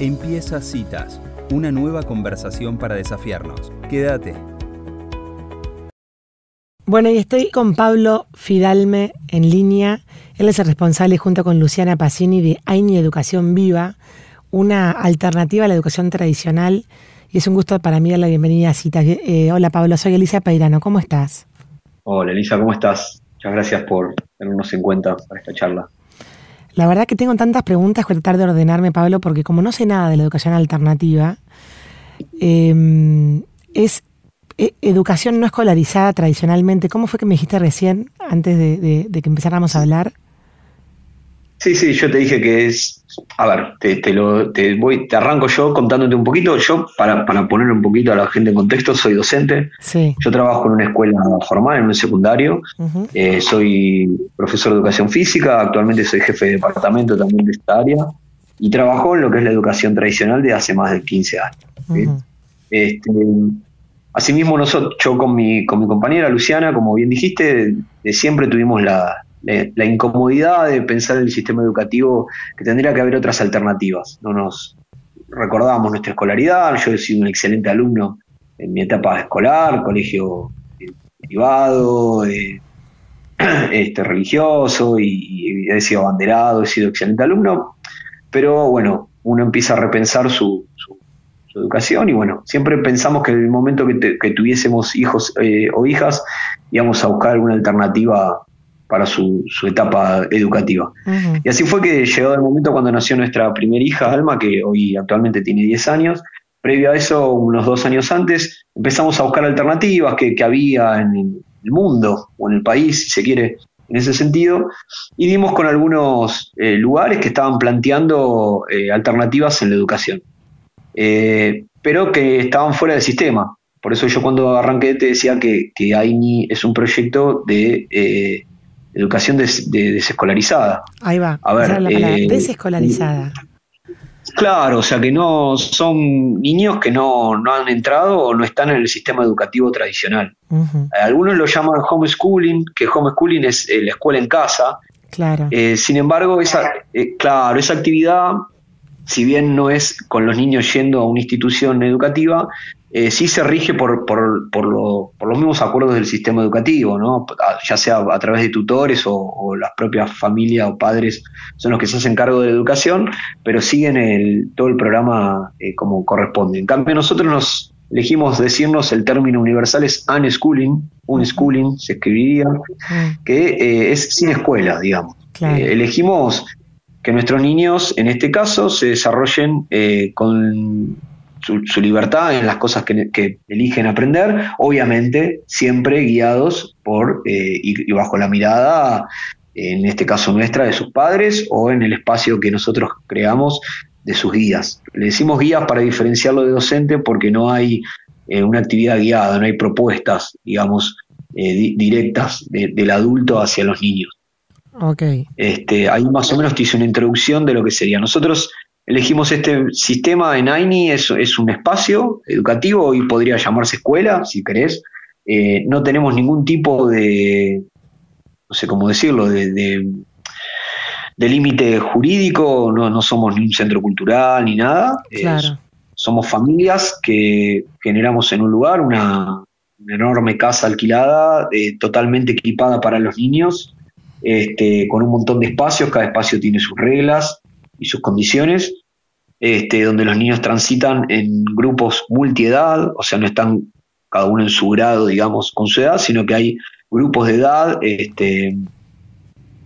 Empieza Citas, una nueva conversación para desafiarnos. Quédate. Bueno, y estoy con Pablo Fidalme en línea. Él es el responsable junto con Luciana Pacini de AINI Educación Viva, una alternativa a la educación tradicional. Y es un gusto para mí dar la bienvenida a Citas. Eh, hola Pablo, soy Elisa Peirano. ¿Cómo estás? Hola Elisa, ¿cómo estás? Muchas gracias por tenernos en cuenta para esta charla. La verdad que tengo tantas preguntas que tratar de ordenarme, Pablo, porque como no sé nada de la educación alternativa, em, es e, educación no escolarizada tradicionalmente. ¿Cómo fue que me dijiste recién, antes de que empezáramos a hablar? Sí, sí, yo te dije que es, a ver, te, lo, te voy, te arranco yo contándote un poquito. Yo, para, para poner un poquito a la gente en contexto, soy docente. Sí. Yo trabajo en una escuela formal, en un secundario. Eh, soy profesor de educación física. Actualmente soy jefe de departamento también de esta área. Y trabajo en lo que es la educación tradicional de hace más de 15 años. este, asimismo, nosotros, yo con mi, con mi compañera Luciana, como bien dijiste, siempre tuvimos la, la incomodidad de pensar en el sistema educativo que tendría que haber otras alternativas. No nos recordábamos nuestra escolaridad, yo he sido un excelente alumno en mi etapa escolar, colegio eh, privado, eh, este, religioso y, he sido abanderado, he sido excelente alumno, pero bueno, uno empieza a repensar su, educación y bueno, siempre pensamos que en el momento que, tuviésemos hijos eh, o hijas íbamos a buscar alguna alternativa para su, etapa educativa. Y así fue que llegó el momento cuando nació nuestra primera hija, Alma, que hoy actualmente tiene 10 años. Previo a eso, unos dos años antes, empezamos a buscar alternativas que, había en el mundo o en el país, si se quiere, en ese sentido, y dimos con algunos eh, lugares que estaban planteando eh, alternativas en la educación, eh, pero que estaban fuera del sistema. Por eso yo cuando arranqué te decía que, que AINI es un proyecto de educación desescolarizada. Ahí va, a ver, la eh, desescolarizada. Claro, o sea que no son niños que no, han entrado o no están en el sistema educativo tradicional. Algunos lo llaman homeschooling, que homeschooling es eh, la escuela en casa. Claro. Eh, sin embargo, esa, claro, esa actividad, si bien no es con los niños yendo a una institución educativa, eh, sí se rige por, por, por, los mismos acuerdos del sistema educativo, ¿no? ya sea a través de tutores o, las propias familias o padres son los que se hacen cargo de la educación, pero siguen el, todo el programa eh, como corresponde. En cambio, nosotros nos elegimos decirnos el término universal es unschooling, unschooling se escribiría, que eh, es sin escuela, digamos. elegimos que nuestros niños, en este caso, se desarrollen con su, libertad en las cosas que, eligen aprender, obviamente siempre guiados por eh, y, bajo la mirada, en este caso nuestra, de sus padres o en el espacio que nosotros creamos de sus guías. Le decimos guías para diferenciarlo de docente porque no hay eh, una actividad guiada, no hay propuestas, digamos, eh, directas del adulto hacia los niños. Okay. Este, ahí más o menos te hice una introducción de lo que sería. Nosotros Elegimos este sistema en AINI, es, es un espacio educativo, y podría llamarse escuela, si querés. Eh, no tenemos ningún tipo de, no sé cómo decirlo, de, de, límite jurídico, no, no, somos ni un centro cultural ni nada. somos familias que generamos en un lugar una, enorme casa alquilada, eh, totalmente equipada para los niños, este, con un montón de espacios, cada espacio tiene sus reglas, y sus condiciones, este, donde los niños transitan en grupos multiedad, o sea, no están cada uno en su grado, digamos, con su edad, sino que hay grupos de edad este,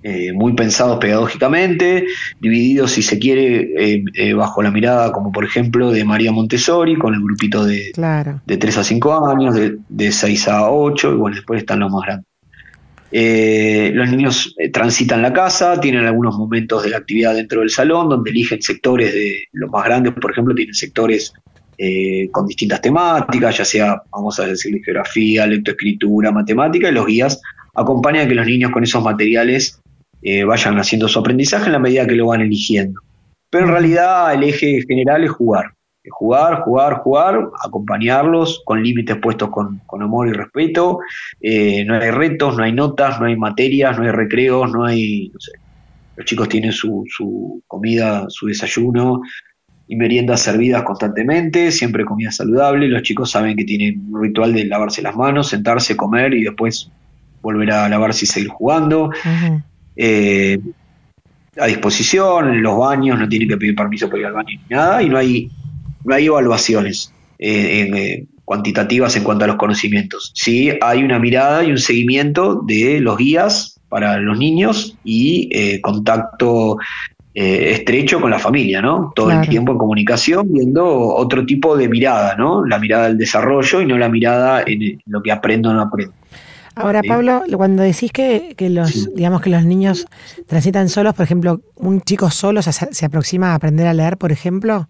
eh, muy pensados pedagógicamente, divididos, si se quiere, eh, eh, bajo la mirada, como por ejemplo, de María Montessori, con el grupito de, de 3 a 5 años, de, de 6 a 8, y bueno, después están los más grandes. Eh, los niños eh, transitan la casa, tienen algunos momentos de la actividad dentro del salón, donde eligen sectores de los más grandes, por ejemplo, tienen sectores eh, con distintas temáticas, ya sea, vamos a decir, geografía, lectoescritura, matemática, y los guías acompañan a que los niños con esos materiales vayan haciendo su aprendizaje en la medida que lo van eligiendo. Pero en realidad el eje general es jugar jugar, jugar, jugar, acompañarlos con límites puestos con, amor y respeto. Eh, no hay retos, no hay notas, no hay materias, no hay recreos, no hay, no sé, los chicos tienen su, su comida, su desayuno, y meriendas servidas constantemente, siempre comida saludable, los chicos saben que tienen un ritual de lavarse las manos, sentarse, comer y después volver a lavarse y seguir jugando. Eh, a disposición, en los baños, no tienen que pedir permiso para ir al baño ni nada, y no hay, no hay evaluaciones eh, eh, cuantitativas en cuanto a los conocimientos. Sí hay una mirada y un seguimiento de los guías para los niños y contacto eh, estrecho con la familia, ¿no? Todo el tiempo en comunicación, viendo otro tipo de mirada, ¿no? La mirada del desarrollo y no la mirada en lo que aprendo o no aprendo. Ahora, Pablo, cuando decís que, los, digamos que los niños transitan solos, por ejemplo, un chico solo se, aproxima a aprender a leer, por ejemplo.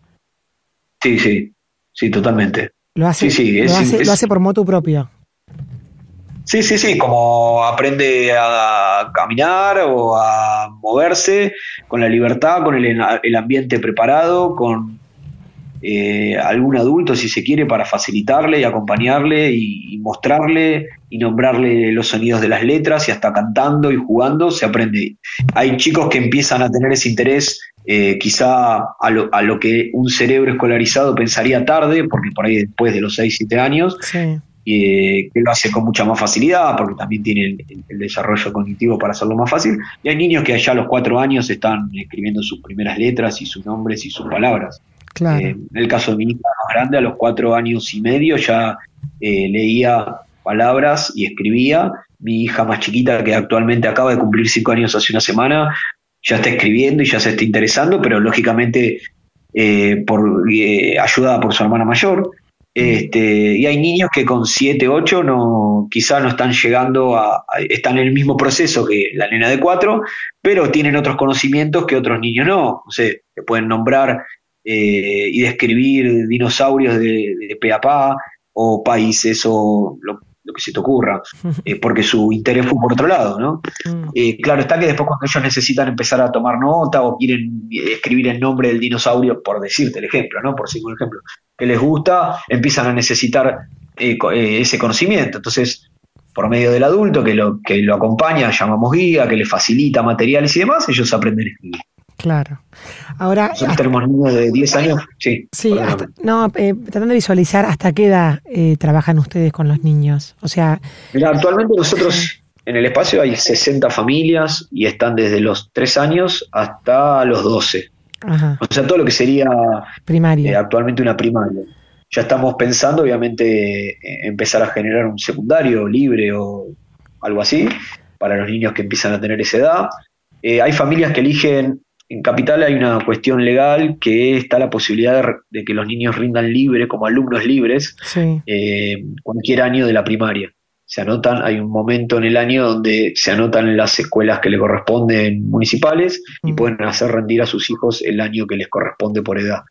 Sí, sí, sí, totalmente. Lo hace, lo hace por moto propio. Sí, sí, sí, como aprende a caminar o a moverse con la libertad, con el, ambiente preparado, con eh, algún adulto, si se quiere, para facilitarle y acompañarle y, mostrarle y nombrarle los sonidos de las letras y hasta cantando y jugando se aprende. Hay chicos que empiezan a tener ese interés eh, quizá a lo, a lo, que un cerebro escolarizado pensaría tarde, porque por ahí después de los 6, 7 años, sí que lo hace con mucha más facilidad porque también tiene el, desarrollo cognitivo para hacerlo más fácil. Y hay niños que allá a los cuatro años están escribiendo sus primeras letras y sus nombres y sus palabras. Eh, en el caso de mi hija más grande, a los cuatro años y medio ya eh, leía palabras y escribía. Mi hija más chiquita, que actualmente acaba de cumplir cinco años hace una semana, ya está escribiendo y ya se está interesando, pero lógicamente eh, por, ayudada por su hermana mayor. Este, y hay niños que con 7, 8 no, quizá no están llegando a, están en el mismo proceso que la nena de 4, pero tienen otros conocimientos que otros niños no. O sea, que pueden nombrar eh, y describir dinosaurios de, de pe a pa, o países, o lo, que se te ocurra, eh, porque su interés fue por otro lado, ¿no? Mm. Eh, claro está que después cuando ellos necesitan empezar a tomar nota o quieren escribir el nombre del dinosaurio, por decirte el ejemplo, ¿no? Por seguir un ejemplo, que les gusta, empiezan a necesitar ese conocimiento. Entonces, por medio del adulto que lo, que lo acompaña, llamamos guía, que le facilita materiales y demás, ellos aprenden a escribir. Claro. Ahora. Nosotros tenemos niños de 10 años. Sí. Sí, no, eh, tratando de visualizar hasta qué edad trabajan ustedes con los niños. O sea. Mira, actualmente nosotros en el espacio hay 60 familias y están desde los 3 años hasta los 12. O sea, todo lo que sería primaria. Eh, actualmente una primaria. Ya estamos pensando, obviamente, empezar a generar un secundario libre o algo así para los niños que empiezan a tener esa edad. Eh, hay familias que eligen, en Capital hay una cuestión legal que está la posibilidad de, que los niños rindan libre, como alumnos libres, eh, cualquier año de la primaria se anotan, hay un momento en el año donde se anotan las escuelas que le corresponden municipales y mm. pueden hacer rendir a sus hijos el año que les corresponde por edad.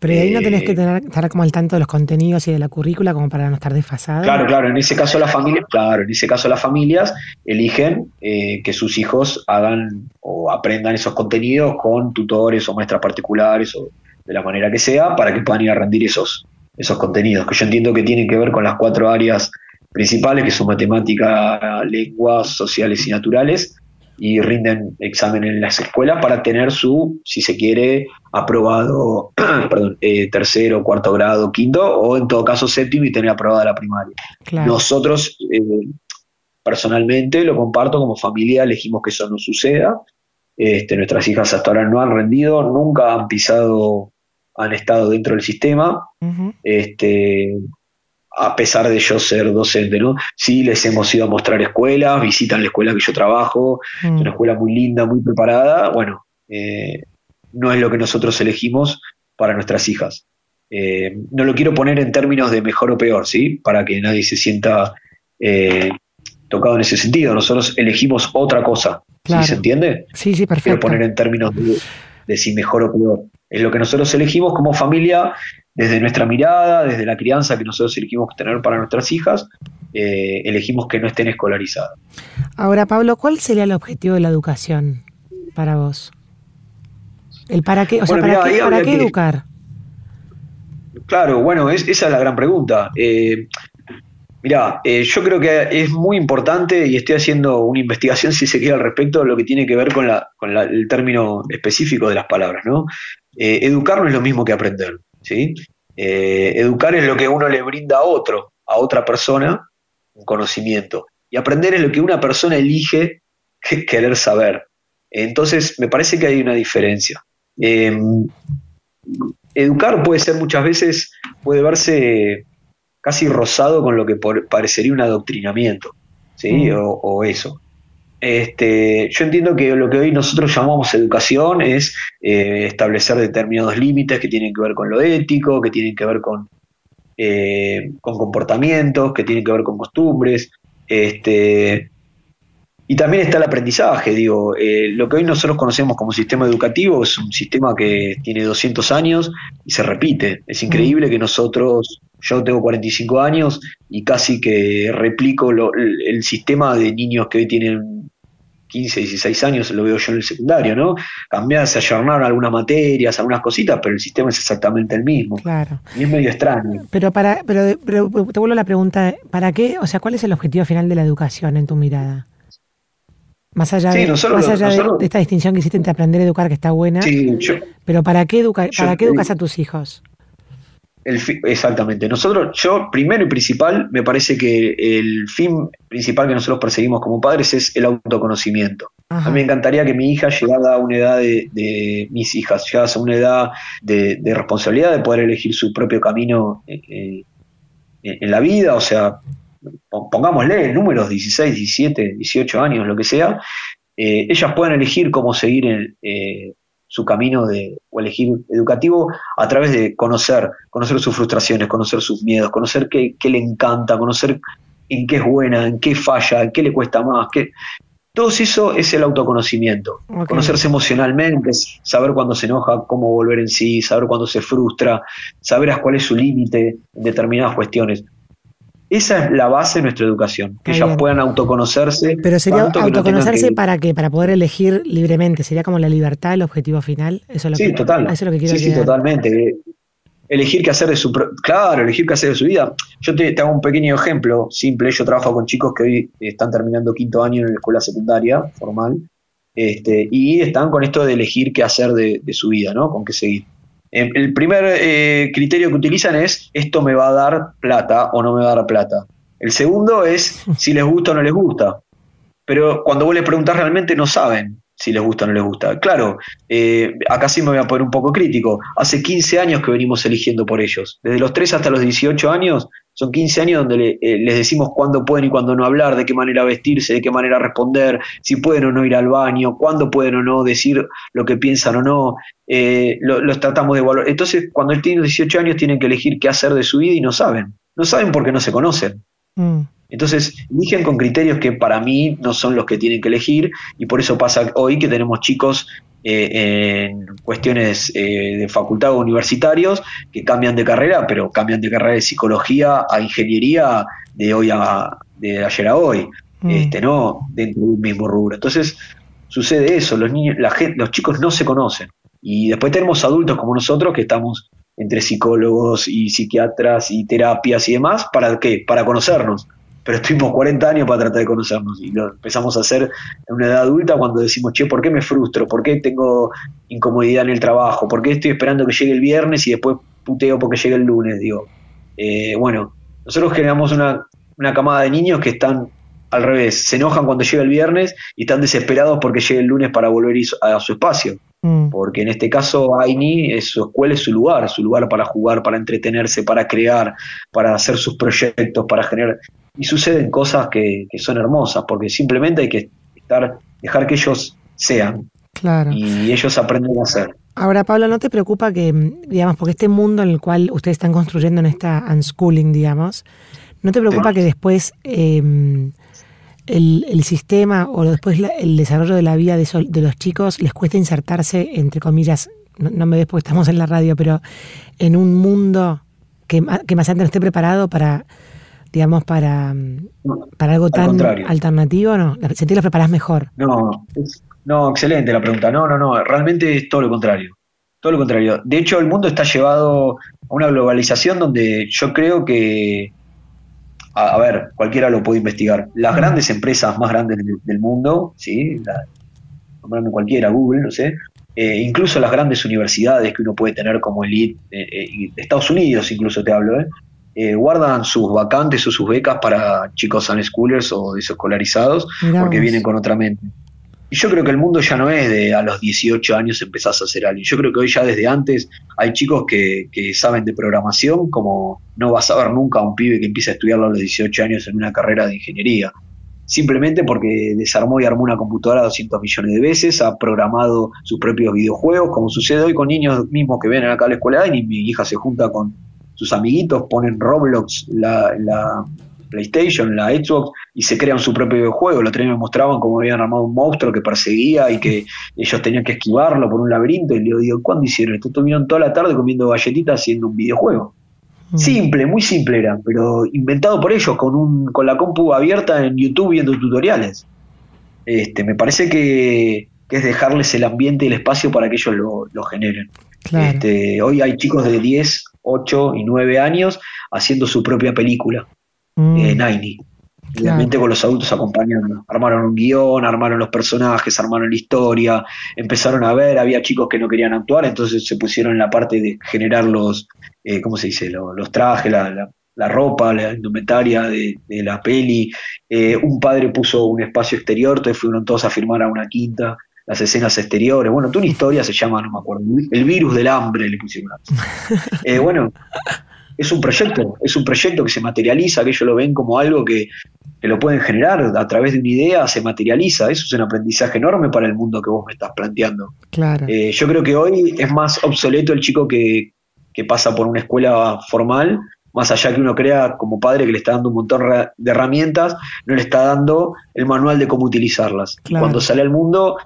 Pero ahí no tenés que eh, tener, estar como al tanto de los contenidos y de la currícula como para no estar desfasado. Claro, claro, en ese caso las familias, claro, en ese caso las familias eligen eh, que sus hijos hagan o aprendan esos contenidos con tutores o maestras particulares o de la manera que sea para que puedan ir a rendir esos, esos contenidos, que yo entiendo que tienen que ver con las cuatro áreas principales, que son matemática, lenguas, sociales y naturales, y rinden examen en las escuelas para tener su, si se quiere, aprobado, perdón, eh, tercero, cuarto grado, quinto, o en todo caso séptimo y tener aprobada la primaria. Nosotros, eh, personalmente, lo comparto como familia, elegimos que eso no suceda. Este, nuestras hijas hasta ahora no han rendido, nunca han pisado, han estado dentro del sistema. este, a pesar de yo ser docente, ¿no? Sí, les hemos ido a mostrar escuelas, visitan la escuela que yo trabajo, es una mm. escuela muy linda, muy preparada, bueno, eh, no es lo que nosotros elegimos para nuestras hijas. Eh, no lo quiero poner en términos de mejor o peor, ¿sí? Para que nadie se sienta eh, tocado en ese sentido. Nosotros elegimos otra cosa, ¿sí? ¿Se entiende? Sí, sí, perfecto. Quiero poner en términos de, de si mejor o peor. Es lo que nosotros elegimos como familia desde nuestra mirada, desde la crianza que nosotros elegimos tener para nuestras hijas, eh, elegimos que no estén escolarizadas. Ahora, Pablo, ¿cuál sería el objetivo de la educación para vos? ¿El para qué? O sea, ¿para, qué, educar? Claro, bueno, esa es la gran pregunta. Eh, Mirá, eh, yo creo que es muy importante y estoy haciendo una investigación, si se quiere, al respecto de lo que tiene que ver con, la, con el término específico de las palabras, ¿no? Eh, educar no es lo mismo que aprender, ¿sí? Eh, educar es lo que uno le brinda a otro, a otra persona, un conocimiento. Y aprender es lo que una persona elige querer saber. Entonces, me parece que hay una diferencia. Em, educar puede ser muchas veces, puede verse casi rozado con lo que parecería un adoctrinamiento, ¿sí? Mm. O, eso. Este, yo entiendo que lo que hoy nosotros llamamos educación es eh, establecer determinados límites que tienen que ver con lo ético, que tienen que ver con, eh, con comportamientos, que tienen que ver con costumbres. Este, y también está el aprendizaje, digo, eh, lo que hoy nosotros conocemos como sistema educativo es un sistema que tiene 200 años y se repite. Es increíble que nosotros, yo tengo 45 años y casi que replico el, sistema de niños que hoy tienen 15, 16 años, lo veo yo en el secundario, ¿no? Cambiar, se ayornaron algunas materias, algunas cositas, pero el sistema es exactamente el mismo. Claro. Y es medio extraño. Pero, para, pero, pero te vuelvo a la pregunta, ¿para qué? O sea, ¿cuál es el objetivo final de la educación en tu mirada? Más allá, de, esta distinción que hiciste entre aprender a educar, que está buena. pero ¿para qué, educa, ¿para qué educas a tus hijos? Exactamente. Nosotros, yo, primero y principal, me parece que el fin principal que nosotros perseguimos como padres es el autoconocimiento. A mí me encantaría que mi hija llegara a una edad de, mis hijas, llegadas a una edad de, responsabilidad, de poder elegir su propio camino eh, eh, en la vida, o sea, pongámosle números 16, 17, 18 años, lo que sea, eh, ellas pueden elegir cómo seguir eh, su camino de, o elegir educativo a través de conocer, conocer sus frustraciones, conocer sus miedos, conocer qué, le encanta, conocer en qué es buena, en qué falla, en qué le cuesta más, qué... Todo eso es el autoconocimiento. Conocerse emocionalmente, saber cuándo se enoja, cómo volver en sí, saber cuándo se frustra, saber cuál es su límite en determinadas cuestiones. Esa es la base de nuestra educación, que ellas puedan autoconocerse. Pero sería autoconocerse para qué, para poder elegir libremente, sería como la libertad el objetivo final. Eso es lo sí, que, total. Eso es lo que quiero sí, sí, totalmente. Elegir qué hacer de su claro, elegir qué hacer de su vida. Yo te, hago un pequeño ejemplo simple. Yo trabajo con chicos que hoy están terminando quinto año en la escuela secundaria formal, este, y están con esto de elegir qué hacer de, de su vida, ¿no? Con qué seguir. Em, el primer eh, criterio que utilizan es esto me va a dar plata o no me va a dar plata. El segundo es si les gusta o no les gusta. Pero cuando vos les preguntás realmente no saben si les gusta o no les gusta. Claro, eh, acá sí me voy a poner un poco crítico. Hace 15 años que venimos eligiendo por ellos. Desde los 3 hasta los 18 años son 15 años donde eh, les decimos cuándo pueden y cuándo no hablar, de qué manera vestirse, de qué manera responder, si pueden o no ir al baño, cuándo pueden o no decir lo que piensan o no. Eh, los tratamos de evaluar. Entonces, cuando tienen 18 años, tienen que elegir qué hacer de su vida y no saben. No saben porque no se conocen. Mm. Entonces, eligen con criterios que para mí no son los que tienen que elegir y por eso pasa hoy que tenemos chicos eh, en cuestiones eh, de facultad o universitarios que cambian de carrera, pero cambian de carrera de psicología a ingeniería de hoy a de ayer a hoy, mm. este, no dentro de un mismo rubro. Entonces sucede eso, los niños, la gente, los chicos no se conocen y después tenemos adultos como nosotros que estamos entre psicólogos y psiquiatras y terapias y demás, ¿para qué? Para conocernos pero estuvimos 40 años para tratar de conocernos y lo empezamos a hacer en una edad adulta cuando decimos, che, ¿por qué me frustro? ¿Por qué tengo incomodidad en el trabajo? ¿Por qué estoy esperando que llegue el viernes y después puteo porque llegue el lunes? Digo, eh, bueno, nosotros generamos una, una camada de niños que están al revés, se enojan cuando llega el viernes y están desesperados porque llegue el lunes para volver a su espacio. Mm. Porque en este caso Aini, es su escuela es su lugar, su lugar para jugar, para entretenerse, para crear, para hacer sus proyectos, para generar y suceden cosas que, son hermosas, porque simplemente hay que estar, dejar que ellos sean. Claro. Y ellos aprenden a ser. Ahora, Pablo, ¿no te preocupa que, digamos, porque este mundo en el cual ustedes están construyendo en esta unschooling, digamos, ¿no te preocupa que después em, el, sistema o después el desarrollo de la vida de, de, los chicos les cuesta insertarse, entre comillas, no, me ves porque estamos en la radio, pero en un mundo que, que más antes no esté preparado para digamos, para, para algo tan alternativo, ¿no? ¿Sentís que lo preparás mejor? No, no, excelente la pregunta. No, no, no, realmente es todo lo contrario. Todo lo contrario. De hecho, el mundo está llevado a una globalización donde yo creo que, a, ver, cualquiera lo puede investigar. Las grandes empresas más grandes del, mundo, ¿sí? La, cualquiera, Google, no sé, eh, incluso las grandes universidades que uno puede tener como elite, de Estados Unidos incluso te hablo, guardan sus vacantes o sus becas para chicos unschoolers o desescolarizados porque vienen con otra mente. Yo creo que el mundo ya no es de a los 18 años empezás a hacer alguien. Yo creo que hoy ya desde antes hay chicos que, saben de programación como no vas a ver nunca a un pibe que empieza a estudiarlo a los 18 años en una carrera de ingeniería. Simplemente porque desarmó y armó una computadora 200 millones de veces, ha programado sus propios videojuegos, como sucede hoy con niños mismos que vienen acá a la escuela y mi hija se junta con sus amiguitos, ponen Roblox, la, la PlayStation, la Xbox, y se crean su propio videojuego. Lo otro me mostraban cómo habían armado un monstruo que perseguía y que ellos tenían que esquivarlo por un laberinto. Y le digo, ¿cuándo hicieron esto? Estuvieron toda la tarde comiendo galletitas haciendo un videojuego. Mm. Simple, muy simple era, pero inventado por ellos, con, un, con la compu abierta en YouTube viendo tutoriales. Este, me parece que, es dejarles el ambiente y el espacio para que ellos lo, generen. Este, hoy hay chicos de 10, 8 y 9 años haciendo su propia película mm. eh, Nine. Realmente con los adultos acompañando. Armaron un guion, armaron los personajes, armaron la historia, empezaron a ver, había chicos que no querían actuar, entonces se pusieron en la parte de generar los, eh, ¿cómo se dice? Los, trajes, la, ropa, la indumentaria de, la peli. Eh, un padre puso un espacio exterior, entonces fueron todos a firmar a una quinta las escenas exteriores. Bueno, toda una historia se llama, no me acuerdo, El virus del hambre le pusieron. Eh, bueno, es un proyecto, es un proyecto que se materializa, que ellos lo ven como algo que, lo pueden generar a través de una idea, se materializa. Eso es un aprendizaje enorme para el mundo que vos me estás planteando. Claro. Eh, yo creo que hoy es más obsoleto el chico que, pasa por una escuela formal, más allá que uno crea como padre que le está dando un montón de herramientas, no le está dando el manual de cómo utilizarlas. Cuando sale al mundo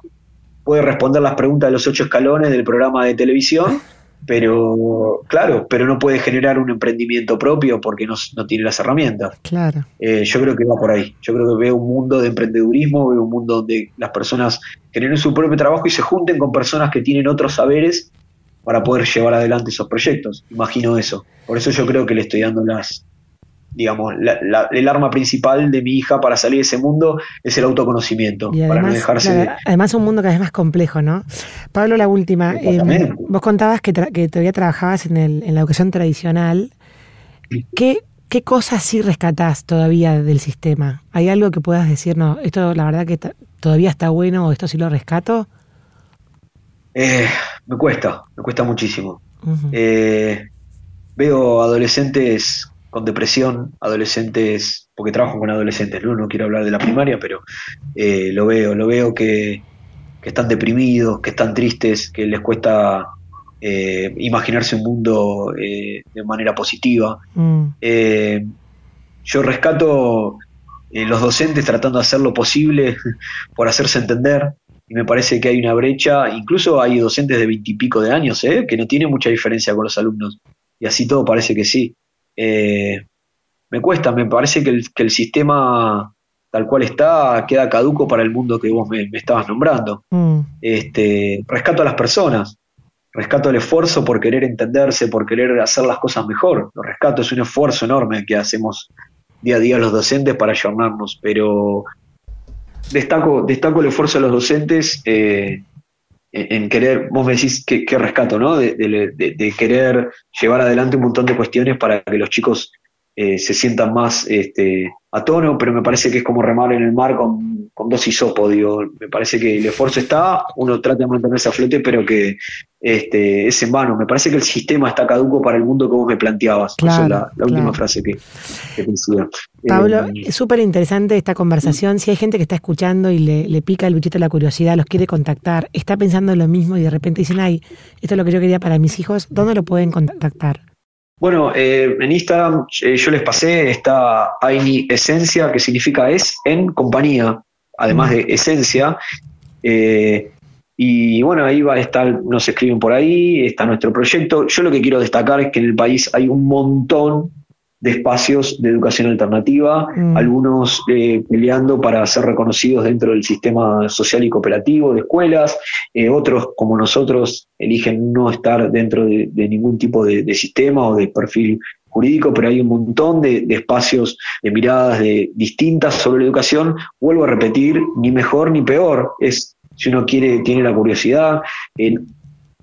puede responder las preguntas de los ocho escalones del programa de televisión pero claro, pero no puede generar un emprendimiento propio porque no, tiene las herramientas. Claro. Eh, yo creo que va por ahí. Yo creo que veo un mundo de emprendedurismo, veo un mundo donde las personas generen su propio trabajo y se junten con personas que tienen otros saberes para poder llevar adelante esos proyectos. Imagino eso. Por eso yo creo que le estoy dando las, digamos, el arma principal de mi hija para salir de ese mundo es el autoconocimiento, para no dejarse... Además un mundo cada vez más complejo, ¿no? Pablo, la última. Eh, vos contabas que, que, todavía trabajabas en, el, en la educación tradicional. ¿Qué, ¿Qué cosas sí rescatás todavía del sistema? ¿Hay algo que puedas decir, no, esto la verdad que todavía está bueno o esto sí lo rescato? Eh, me cuesta, me cuesta muchísimo. Eh, veo adolescentes con depresión, adolescentes, porque trabajo con adolescentes, no, no quiero hablar de la primaria, pero eh, lo veo, lo veo que, están deprimidos, que están tristes, que les cuesta eh, imaginarse un mundo eh, de manera positiva. Mm. yo rescato los docentes tratando de hacer lo posible por hacerse entender, y me parece que hay una brecha, incluso hay docentes de veintipico de años, que no tienen mucha diferencia con los alumnos, y así todo parece que sí. Eh, me cuesta, me parece que el, sistema tal cual está queda caduco para el mundo que vos me, estabas nombrando. Mm. Este, rescato a las personas, rescato el esfuerzo por querer entenderse, por querer hacer las cosas mejor. Lo rescato, es un esfuerzo enorme que hacemos día a día los docentes para ayornarnos, pero destaco, destaco el esfuerzo de los docentes eh, en querer, vos me decís que, rescato, ¿no? De, querer llevar adelante un montón de cuestiones para que los chicos eh, se sientan más este, a tono, pero me parece que es como remar en el mar con, con dos hisopos, digo, me parece que el esfuerzo está, uno trata de mantenerse a flote, pero que este, es en vano. Me parece que el sistema está caduco para el mundo que vos me planteabas. Esa es la, última frase que, que Pablo, eh, es súper interesante esta conversación. Si hay gente que está escuchando y le, pica el bichito de la curiosidad, los quiere contactar, está pensando en lo mismo y de repente dicen, ay, esto es lo que yo quería para mis hijos, ¿dónde lo pueden contactar? Bueno, eh, en Instagram eh, yo les pasé esta Aini Esencia, que significa es en compañía, además de esencia. Eh, y bueno, ahí va a estar, nos escriben por ahí, está nuestro proyecto. Yo lo que quiero destacar es que en el país hay un montón de espacios de educación alternativa, mm. algunos eh, peleando para ser reconocidos dentro del sistema social y cooperativo de escuelas, eh, otros como nosotros eligen no estar dentro de, ningún tipo de, sistema o de perfil jurídico, pero hay un montón de, de, espacios de miradas de, distintas sobre la educación. Vuelvo a repetir, ni mejor ni peor, es si uno quiere, tiene la curiosidad.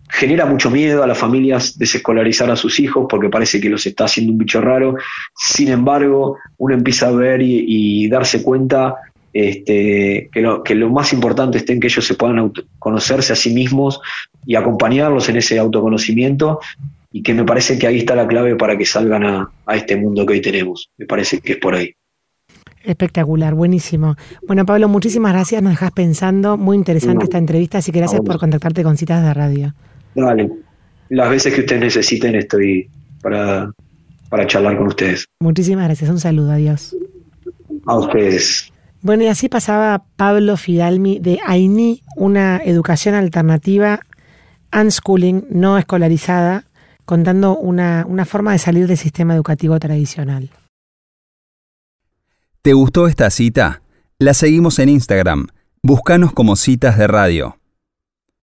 Genera mucho miedo a las familias desescolarizar a sus hijos porque parece que los está haciendo un bicho raro. Sin embargo, uno empieza a ver y, darse cuenta este, que, lo, que, lo, más importante está en que ellos se puedan conocerse a sí mismos y acompañarlos en ese autoconocimiento y que me parece que ahí está la clave para que salgan a, a este mundo que hoy tenemos. Me parece que es por ahí. Espectacular, buenísimo. Bueno, Pablo, muchísimas gracias, nos dejas pensando. Muy interesante esta entrevista, así que gracias por contactarte con citas de radio. Dale, las veces que ustedes necesiten estoy para, para charlar con ustedes. Muchísimas gracias, un saludo, adiós. A ustedes. Bueno, y así pasaba Pablo Fidalmi de AINI, una educación alternativa, unschooling, no escolarizada, contando una, una forma de salir del sistema educativo tradicional. ¿Te gustó esta cita? La seguimos en Instagram. Búscanos como citas de radio.